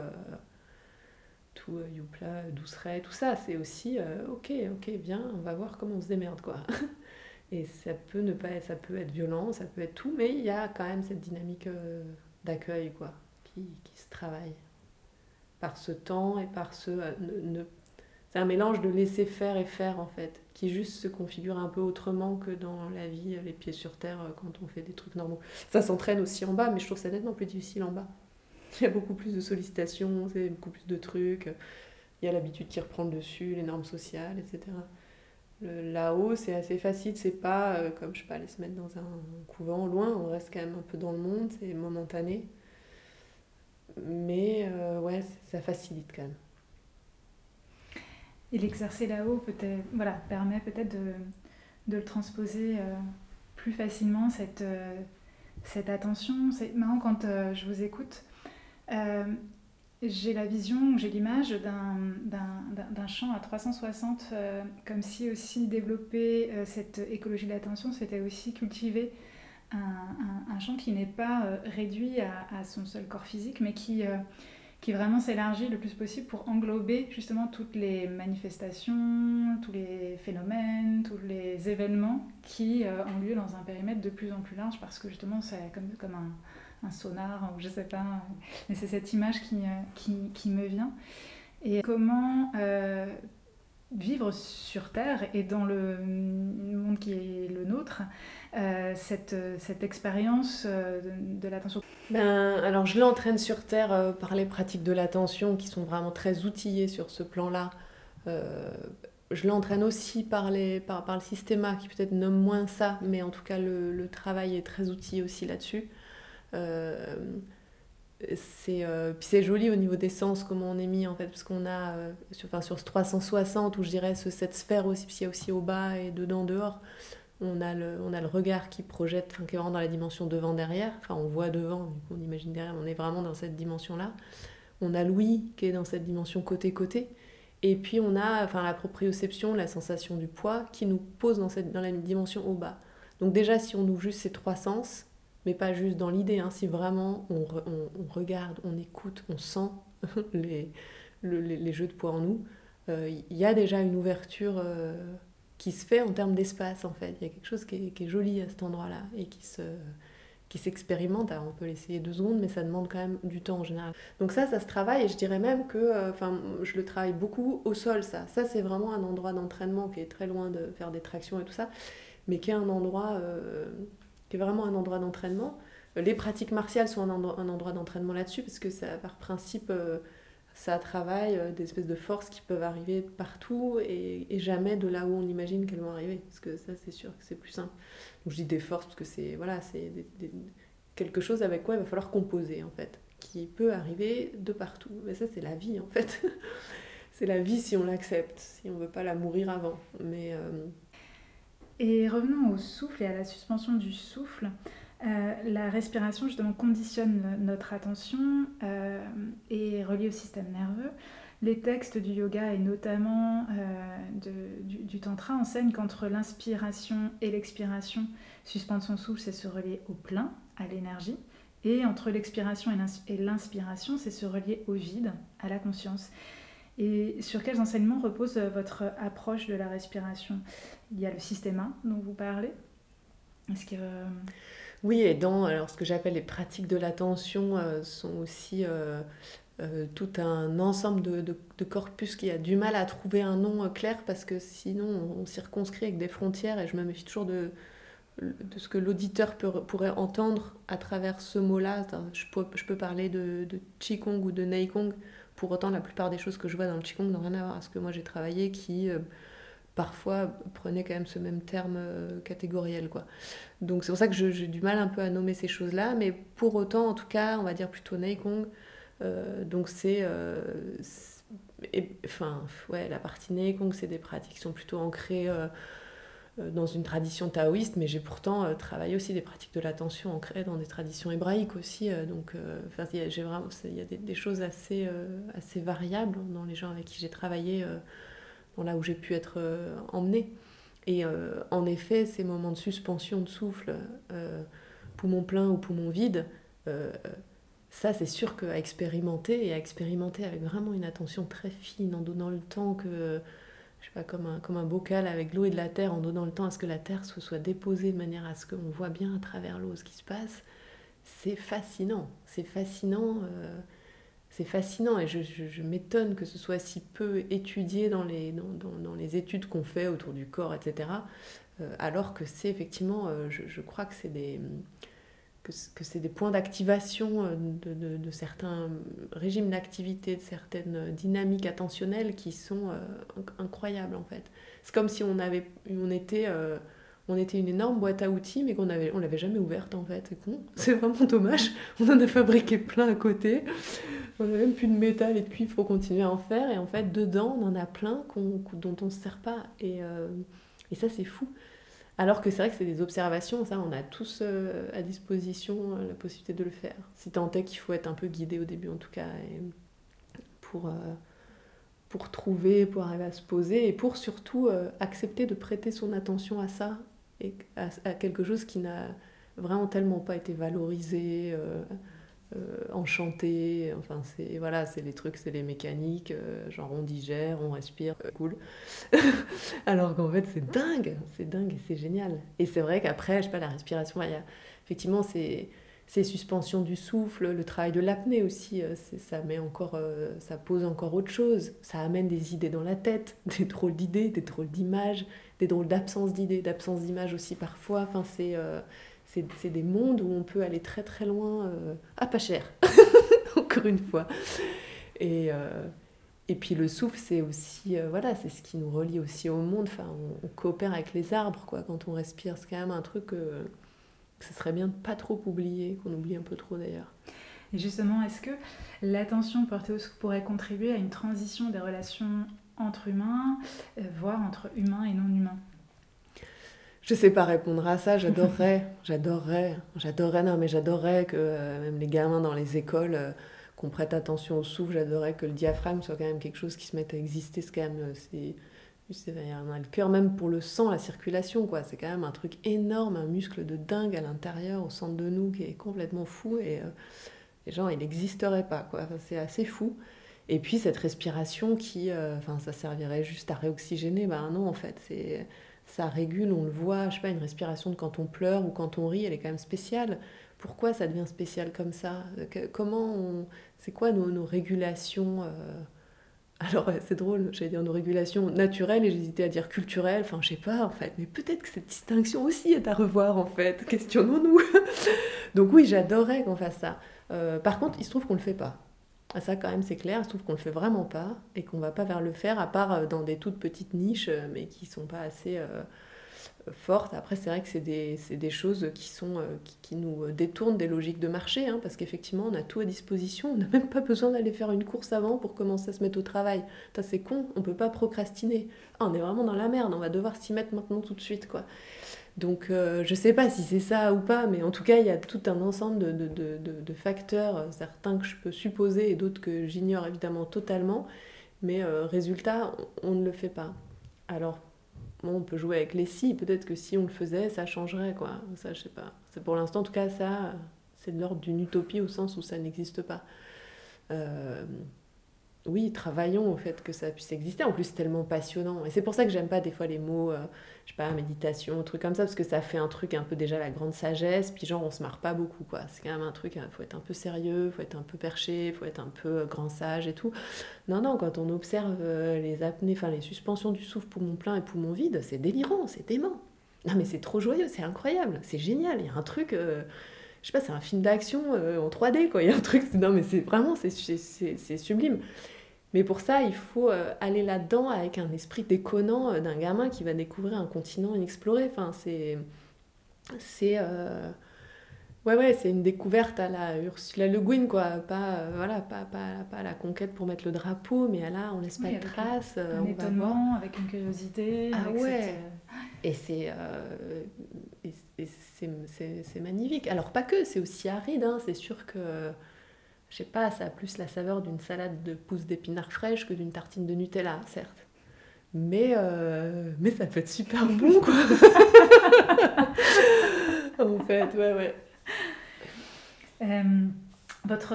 Speaker 4: tout youpla, douceret, tout ça, c'est aussi ok, ok, bien, on va voir comment on se démerde, quoi. Et ça peut ne pas être, ça peut être violent, ça peut être tout, mais il y a quand même cette dynamique euh, d'accueil quoi, qui, qui, se travaille par ce temps et par ce euh, ne, c'est un mélange de laisser faire et faire en fait, qui juste se configure un peu autrement que dans la vie, les pieds sur terre, euh, quand on fait des trucs normaux. Ça s'entraîne aussi en bas, mais je trouve ça nettement plus difficile en bas. Il y a beaucoup plus de sollicitations, c'est beaucoup plus de trucs. Il y a l'habitude qui reprend le dessus, les normes sociales, etc. Là-haut, c'est assez facile, c'est pas euh, comme je sais pas, aller se mettre dans un couvent loin, on reste quand même un peu dans le monde, c'est momentané. Mais euh, ouais, ça facilite quand même.
Speaker 3: Et l'exercer là-haut peut-être, voilà, permet peut-être de, de, le transposer euh, plus facilement, cette, cette attention. C'est marrant quand je vous écoute j'ai la vision, j'ai l'image d'un champ à 360, euh, comme si aussi développer euh, cette écologie de l'attention, c'était aussi cultiver un, un, champ qui n'est pas euh, réduit à, son seul corps physique, mais qui, qui vraiment s'élargit le plus possible pour englober justement toutes les manifestations, tous les phénomènes, tous les événements qui ont lieu dans un périmètre de plus en plus large, parce que justement c'est comme, comme un un sonar, ou je sais pas, mais c'est cette image qui, euh, qui, qui, me vient. Et comment euh, vivre sur Terre et dans le monde qui est le nôtre, euh, cette, cette expérience de, l'attention?
Speaker 4: Ben, Alors je l'entraîne sur Terre par les pratiques de l'attention qui sont vraiment très outillées sur ce plan-là. je l'entraîne aussi par, les, par, par le systéma qui peut-être nomme moins ça, mais en tout cas le, le travail est très outillé aussi là-dessus. Euh, c'est euh, puis c'est joli au niveau des sens comment on est mis en fait parce qu'on a euh, sur, enfin, sur ce 360 où je dirais ce, cette sphère aussi puis il y a aussi au bas et dedans dehors on a le, on a le regard qui projette enfin qui est vraiment dans la dimension devant derrière. Enfin on voit devant on imagine derrière on est vraiment dans cette dimension là on a l'ouïe qui est dans cette dimension côté côté. Et puis on a enfin la proprioception la sensation du poids qui nous pose dans cette dans la dimension au bas. Donc déjà si on ouvre juste ces trois sens mais pas juste dans l'idée. Hein. Si vraiment on, on, regarde, on écoute, on sent les, les, jeux de poids en nous, il euh, y a déjà une ouverture euh, qui se fait en termes d'espace en fait. Il y a quelque chose qui est, qui est, joli à cet endroit-là et qui se qui s'expérimente. on peut l'essayer deux secondes, mais ça demande quand même du temps en général. Donc ça, ça se travaille et je dirais même que, euh, je le travaille beaucoup au sol. Ça, ça c'est vraiment un endroit d'entraînement qui est très loin de faire des tractions et tout ça, mais qui est un endroit qui est vraiment un endroit d'entraînement. Euh, les pratiques martiales sont un, endroit, d'entraînement là-dessus parce que ça, par principe, euh, ça travaille euh, des espèces de forces qui peuvent arriver partout et, jamais de là où on imagine qu'elles vont arriver. Parce que ça, c'est sûr que c'est plus simple. Donc je dis des forces parce que c'est voilà, quelque chose avec quoi il va falloir composer en fait, qui peut arriver de partout. Mais ça, c'est la vie en fait. c'est la vie si on l'accepte, si on veut pas la mourir avant. Mais
Speaker 3: Et revenons au souffle et à la suspension du souffle. Euh, la respiration justement conditionne notre attention euh, et est reliée au système nerveux. Les textes du yoga et notamment euh, du, tantra enseignent qu'entre l'inspiration et l'expiration, suspendre son souffle, c'est se relier au plein, à l'énergie. Et entre l'expiration et l'inspiration, c'est se relier au vide, à la conscience. Et sur quels enseignements repose votre approche de la respiration? Il y a le système 1 dont vous parlez.
Speaker 4: Est-ce que... Oui, et dans alors, ce que j'appelle les pratiques de l'attention euh, sont aussi euh, euh, tout un ensemble de, de, corpus qui a du mal à trouver un nom clair parce que sinon on circonscrit avec des frontières et je me méfie toujours de, de ce que l'auditeur pourrait entendre à travers ce mot-là. Je peux, je peux parler de, de Qigong ou de Neigong. Pour autant, la plupart des choses que je vois dans le Qigong n'ont rien à voir avec ce que moi j'ai travaillé qui parfois prenait quand même ce même terme euh, catégoriel. Quoi. Donc c'est pour ça que j'ai du mal un peu à nommer ces choses-là, mais pour autant, en tout cas, on va dire plutôt Neikong. Euh, donc c'est... Euh, enfin, ouais, la partie Neikong, c'est des pratiques qui sont plutôt ancrées dans une tradition taoïste, mais j'ai pourtant travaillé aussi des pratiques de l'attention ancrées dans des traditions hébraïques aussi. donc, il y a, vraiment, il y a des, choses assez, assez variables dans les gens avec qui j'ai travaillé là où j'ai pu être euh, emmenée. Et euh, en effet, ces moments de suspension de souffle, euh, poumon plein ou poumon vide, ça c'est sûr qu'à expérimenter, et à expérimenter avec vraiment une attention très fine, en donnant le temps que, je sais pas, comme un, comme un bocal avec l'eau et de la terre, en donnant le temps à ce que la terre se soit déposée de manière à ce qu'on voit bien à travers l'eau ce qui se passe, c'est fascinant. C'est fascinant c'est fascinant et je, m'étonne que ce soit si peu étudié dans les, dans, les études qu'on fait autour du corps, etc. Euh, alors que c'est effectivement, euh, je, crois que c'est des, que, c'est des points d'activation euh, de, certains régimes d'activité, de certaines dynamiques attentionnelles qui sont incroyables en fait. C'est comme si on, avait, on était on était une énorme boîte à outils, mais qu'on avait, on l'avait jamais ouverte en fait. C'est con. C'est vraiment dommage. On en a fabriqué plein à côté. On n'a même plus de métal et de cuivre pour continuer à en faire. Et en fait, dedans, on en a plein dont on ne se sert pas. Et, euh, et ça, c'est fou. Alors que c'est vrai que c'est des observations, ça, on a tous euh, à disposition euh, la possibilité de le faire. Si tant est qu'il faut être un peu guidé au début, en tout cas, pour, pour trouver, pour arriver à se poser, et pour surtout accepter de prêter son attention à ça et à, quelque chose qui n'a vraiment tellement pas été valorisé, euh, euh, enchanté. Enfin, c'est voilà, c'est les trucs, c'est les mécaniques, euh, genre on digère, on respire, cool. Alors qu'en fait, c'est dingue, c'est dingue et c'est génial. Et c'est vrai qu'après, je sais pas, la respiration, il y a, effectivement, c'est ces suspensions du souffle, le travail de l'apnée aussi, ça met encore, ça pose encore autre chose. Ça amène des idées dans la tête, des drôles d'idées, des drôles d'images, des drôles d'absence d'idées, d'absence d'images aussi parfois. Enfin, c'est, euh, c'est, des mondes où on peut aller très très loin euh, à pas cher, encore une fois. Et, euh, et puis le souffle, c'est aussi, voilà, c'est ce qui nous relie aussi au monde. Enfin, on, coopère avec les arbres, quoi, quand on respire. C'est quand même un truc que ce serait bien de pas trop oublier, qu'on oublie un peu trop d'ailleurs.
Speaker 3: Et justement, est-ce que l'attention portée au souffle pourrait contribuer à une transition des relations entre humains, euh, voire entre humains et non humains?
Speaker 4: Je sais pas répondre à ça, j'adorerais, j'adorerais, j'adorerais, non mais j'adorerais que euh, même les gamins dans les écoles euh, qu'on prête attention au souffle, j'adorerais que le diaphragme soit quand même quelque chose qui se mette à exister, c'est quand même, c'est, c'est le cœur même pour le sang, la circulation quoi, c'est quand même un truc énorme, un muscle de dingue à l'intérieur, au centre de nous qui est complètement fou et les gens il n'existerait pas quoi, c'est assez fou. Et puis cette respiration qui, euh, enfin, ça servirait juste à réoxygéner. Ben non, en fait, c'est ça régule, on le voit. Je sais pas, une respiration de quand on pleure ou quand on rit, elle est quand même spéciale. Pourquoi ça devient spécial comme ça? Comment on... C'est quoi nos, nos régulations euh? Alors, c'est drôle, j'allais dire nos régulations naturelles et j'hésitais à dire culturelles, enfin, je sais pas, en fait, mais peut-être que cette distinction aussi est à revoir, en fait, questionnons-nous. Donc oui, j'adorerais qu'on fasse ça. Euh, par contre, il se trouve qu'on le fait pas. Ah, ça, quand même, c'est clair. Je trouve qu'on ne le fait vraiment pas et qu'on va pas vers le faire, à part euh, dans des toutes petites niches, euh, mais qui sont pas assez. Euh, forte. Après, c'est vrai que c'est des, choses qui, sont, qui, nous détournent des logiques de marché, hein, parce qu'effectivement, on a tout à disposition. On n'a même pas besoin d'aller faire une course avant pour commencer à se mettre au travail. C'est con, on peut pas procrastiner. Ah, on est vraiment dans la merde, on va devoir s'y mettre maintenant tout de suite. quoi. Donc, euh, je sais pas si c'est ça ou pas, mais en tout cas, il y a tout un ensemble de, de, de, facteurs, euh, certains que je peux supposer et d'autres que j'ignore évidemment totalement. Mais résultat, on, ne le fait pas. Alors, on peut jouer avec les si, peut-être que si on le faisait, ça changerait, quoi. Ça, je sais pas. C'est pour l'instant, en tout cas, ça, c'est de l'ordre d'une utopie au sens où ça n'existe pas. Euh, oui, travaillons au fait que ça puisse exister. En plus, c'est tellement passionnant. Et c'est pour ça que j'aime pas des fois les mots, euh, je sais pas, méditation, trucs comme ça, parce que ça fait un truc un peu déjà la grande sagesse, puis genre on se marre pas beaucoup, quoi. C'est quand même un truc, il hein, faut être un peu sérieux, faut être un peu perché, faut être un peu euh, grand sage et tout. Non, non, quand on observe euh, les apnées, enfin les suspensions du souffle poumon plein et poumon vide, c'est délirant, c'est dément. Non, mais c'est trop joyeux, c'est incroyable, c'est génial. Il y a un truc je sais pas, c'est un film d'action en 3D, quoi. Il y a un truc, non, mais c'est vraiment, c'est sublime. Mais pour ça, il faut euh, aller là-dedans avec un esprit déconnant euh, d'un gamin qui va découvrir un continent inexploré. Enfin, c'est. C'est. Euh, ouais, ouais, c'est une découverte à la Ursula Le Guin, quoi. Pas, voilà, pas, pas, pas la conquête pour mettre le drapeau, mais à là, on laisse pas de traces.
Speaker 3: Un, étonnement, avec une curiosité.
Speaker 4: Ah ouais. Et c'est. C'est magnifique. Alors, pas que, c'est aussi aride, hein. c'est sûr que je sais pas, ça a plus la saveur d'une salade de pousses d'épinards fraîches que d'une tartine de Nutella, certes. Mais, euh, mais ça peut être super bon, quoi. en fait, ouais, ouais.
Speaker 3: Euh, votre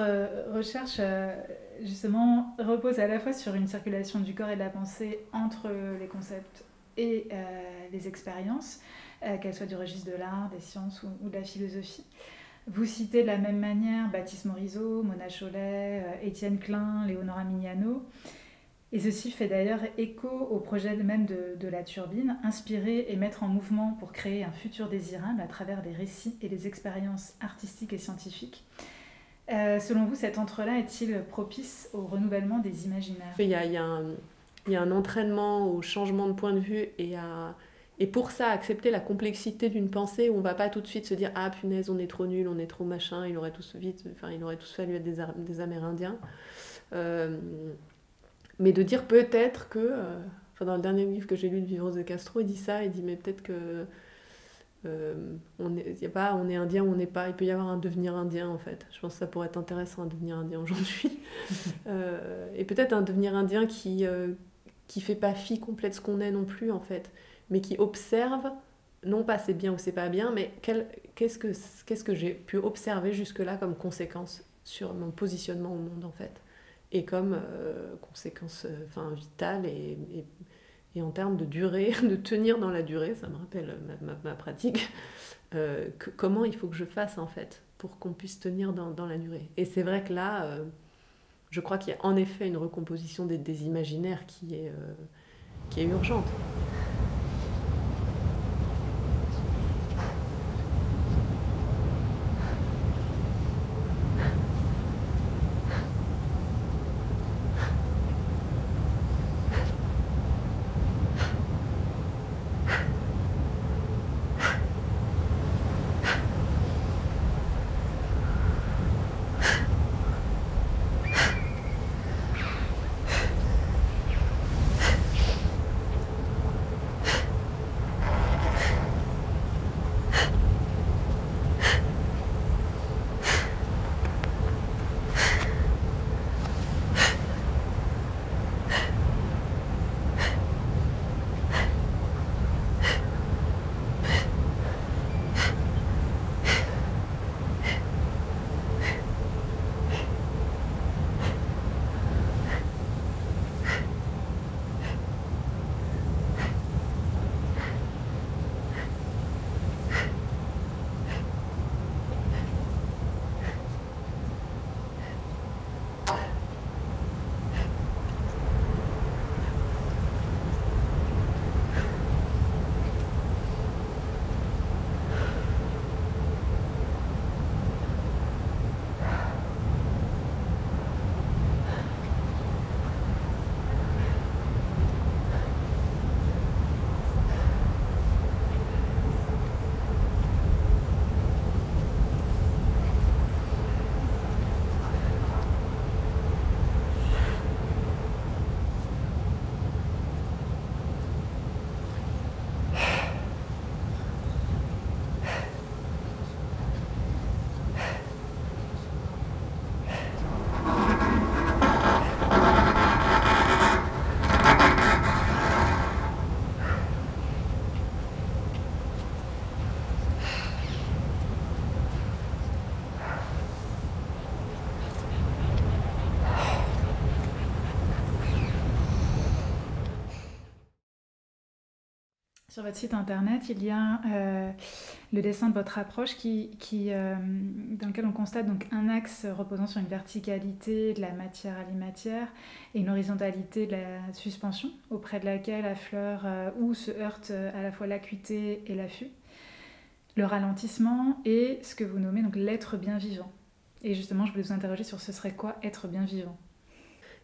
Speaker 3: recherche, euh, justement, repose à la fois sur une circulation du corps et de la pensée entre les concepts et les expériences, qu'elles soient du registre de l'art, des sciences ou, de la philosophie. Vous citez de la même manière Baptiste Morisot, Mona Cholet, euh, Étienne Klein, Léonora Mignano. Et ceci fait d'ailleurs écho au projet même de, la turbine, inspirer et mettre en mouvement pour créer un futur désirable à travers des récits et des expériences artistiques et scientifiques. Euh, selon vous, cet entre-là est-il propice au renouvellement des imaginaires?
Speaker 4: Il y, a, un, entraînement au changement de point de vue et à, et pour ça, accepter la complexité d'une pensée où on va pas tout de suite se dire ah punaise on est trop nul, on est trop machin, il aurait tous vite, enfin il aurait tous fallu être des, des Amérindiens. Euh, mais de dire peut-être que, euh, enfin dans le dernier livre que j'ai lu de Vivros de Castro, il dit ça, il dit mais peut-être que euh, on est, y a pas, on est indien ou on n'est pas, il peut y avoir un devenir indien en fait. Je pense que ça pourrait être intéressant un devenir indien aujourd'hui. et peut-être un devenir indien qui qui fait pas fi complète ce qu'on est non plus en fait mais qui observe, non pas c'est bien ou c'est pas bien, mais qu'est-ce que, qu'est-ce que j'ai pu observer jusque-là comme conséquence sur mon positionnement au monde en fait, et comme euh, conséquence euh, enfin, vitale et, et, en termes de durée, de tenir dans la durée, ça me rappelle ma, ma, pratique, euh, comment il faut que je fasse en fait pour qu'on puisse tenir dans, dans la durée. Et c'est vrai que là, je crois qu'il y a en effet une recomposition des, des imaginaires qui est, qui est urgente.
Speaker 3: Sur votre site internet, il y a euh, le dessin de votre approche euh, dans lequel on constate donc un axe reposant sur une verticalité de la matière à l'imatière et une horizontalité de la suspension, auprès de laquelle la fleur euh, ou se heurte à la fois l'acuité et l'affût, le ralentissement et ce que vous nommez donc l'être bien vivant. Et justement, je voulais vous interroger sur ce serait quoi être bien vivant?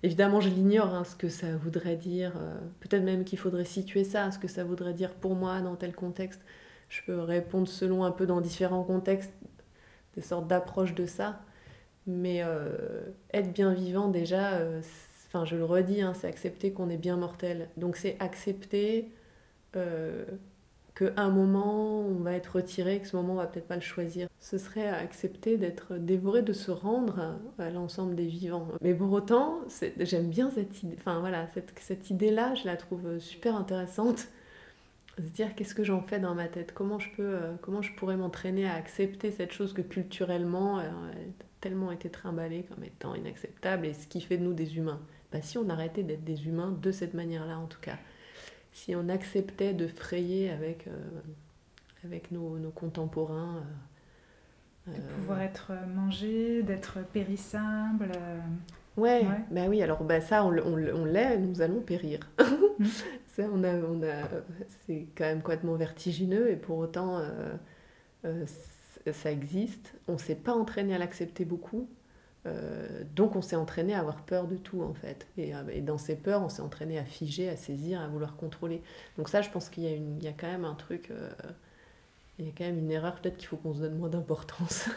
Speaker 4: Évidemment, je l'ignore, hein, ce que ça voudrait dire. Euh, peut-être même qu'il faudrait situer ça, ce que ça voudrait dire pour moi dans tel contexte. Je peux répondre selon un peu dans différents contextes, des sortes d'approches de ça. Mais euh, être bien vivant, déjà, euh, enfin, je le redis, hein, c'est accepter qu'on est bien mortel. Donc c'est accepter qu'à un moment, on va être retiré, que ce moment, on va peut-être pas le choisir. Ce serait accepter d'être dévoré, de se rendre à, l'ensemble des vivants. Mais pour autant, j'aime bien cette idée, enfin voilà, cette, cette idée-là, je la trouve super intéressante. Se dire qu'est-ce que j'en fais dans ma tête, comment je, peux, euh, comment je pourrais m'entraîner à accepter cette chose que culturellement euh, a tellement été trimballée comme étant inacceptable et ce qui fait de nous des humains? Bah, si on arrêtait d'être des humains de cette manière-là en tout cas si on acceptait de frayer avec, euh, avec nos, nos contemporains.
Speaker 3: Euh, de pouvoir euh, être mangé, d'être périssable.
Speaker 4: Ouais, ouais. Bah oui, alors bah ça, on, on, on l'est, nous allons périr. Mm. ça, on a, on a, c'est quand même complètement vertigineux et pour autant, ça existe. On ne s'est pas entraîné à l'accepter beaucoup. Euh, donc on s'est entraîné à avoir peur de tout en fait. Et, euh, et dans ces peurs, on s'est entraîné à figer, à saisir, à vouloir contrôler. Donc ça, je pense qu'il y, a quand même un truc, euh, il y a quand même une erreur, peut-être qu'il faut qu'on se donne moins d'importance.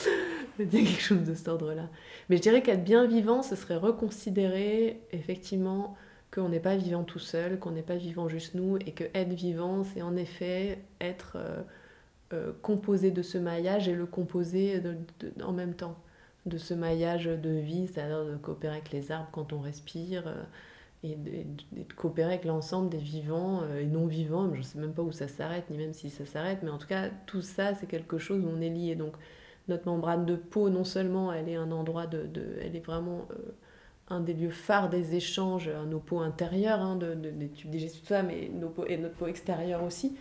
Speaker 4: a quelque chose de cet ordre-là. Mais je dirais qu'être bien vivant, ce serait reconsidérer effectivement qu'on n'est pas vivant tout seul, qu'on n'est pas vivant juste nous, et que être vivant, c'est en effet être composé de ce maillage et le composer en même temps de ce maillage de vie, c'est-à-dire de coopérer avec les arbres quand on respire, euh, et de, coopérer avec l'ensemble des vivants euh, et non vivants. Je ne sais même pas où ça s'arrête, ni même si ça s'arrête, mais en tout cas, tout ça, c'est quelque chose où on est lié. Donc, notre membrane de peau, non seulement elle est un endroit de. elle est vraiment. Euh, un des lieux phares des échanges, nos peaux intérieures, hein, de, des tubes digestifs, tout ça, mais nos peaux, et notre peau extérieure aussi.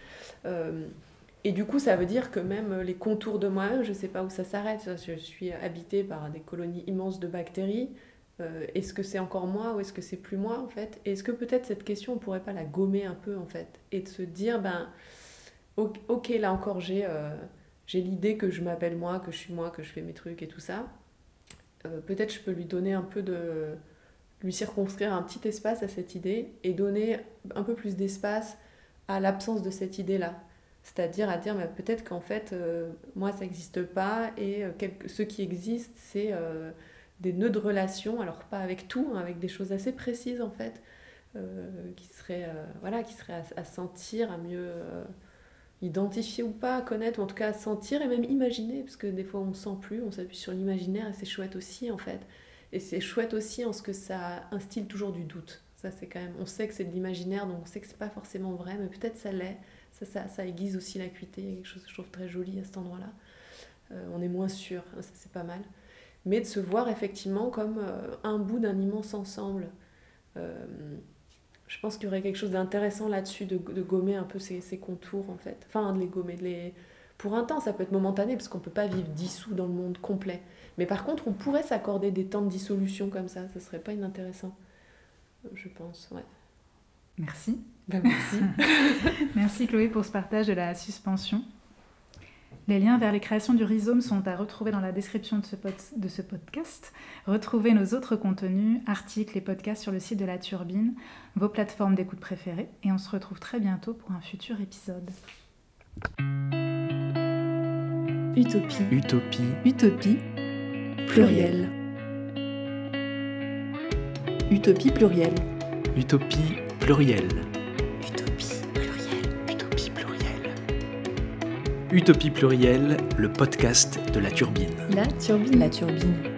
Speaker 4: Et du coup, ça veut dire que même les contours de moi-même, je ne sais pas où ça s'arrête. Je suis habitée par des colonies immenses de bactéries. Euh, est-ce que c'est encore moi ou est-ce que c'est plus moi en fait? Est-ce que peut-être cette question, on pourrait pas la gommer un peu en fait? Et de se dire, ben, ok, là encore, j'ai euh, j'ai l'idée que je m'appelle moi, que je suis moi, que je fais mes trucs et tout ça. Euh, peut-être je peux lui donner un peu de. lui circonscrire un petit espace à cette idée et donner un peu plus d'espace à l'absence de cette idée-là. C'est-à-dire à dire peut-être qu'en fait, euh, moi, ça n'existe pas et euh, ce qui existe, c'est euh, des nœuds de relation, alors pas avec tout, hein, avec des choses assez précises en fait, qui seraient, voilà, qui à, sentir, à mieux identifier ou pas, à connaître, ou en tout cas à sentir et même imaginer, parce que des fois on ne sent plus, on s'appuie sur l'imaginaire et c'est chouette aussi en fait. Et c'est chouette aussi en ce que ça instille toujours du doute. Ça, c'est quand même, on sait que c'est de l'imaginaire, donc on sait que c'est pas forcément vrai, mais peut-être ça l'est. Ça, ça, aiguise aussi l'acuité, il y a quelque chose que je trouve très joli à cet endroit-là. Euh, on est moins sûr, hein, ça c'est pas mal. Mais de se voir effectivement comme euh, un bout d'un immense ensemble. Euh, je pense qu'il y aurait quelque chose d'intéressant là-dessus, de, gommer un peu ces, ces, contours en fait. Enfin, de les gommer. Pour un temps, ça peut être momentané parce qu'on ne peut pas vivre dissous dans le monde complet. Mais par contre, on pourrait s'accorder des temps de dissolution comme ça. Ça serait pas inintéressant, je pense. Ouais.
Speaker 3: Merci.
Speaker 4: Ben, merci.
Speaker 3: merci Chloé pour ce partage de la suspension. Les liens vers les créations du rhizome sont à retrouver dans la description de ce, de ce, podcast. Retrouvez nos autres contenus, articles et podcasts sur le site de la Turbine, vos plateformes d'écoute préférées, et on se retrouve très bientôt pour un futur épisode.
Speaker 1: Utopie.
Speaker 2: Utopie.
Speaker 1: Utopie. Pluriel. Utopie pluriel.
Speaker 2: Utopie pluriel. Utopie plurielle, le podcast de la turbine.
Speaker 1: La turbine. La turbine.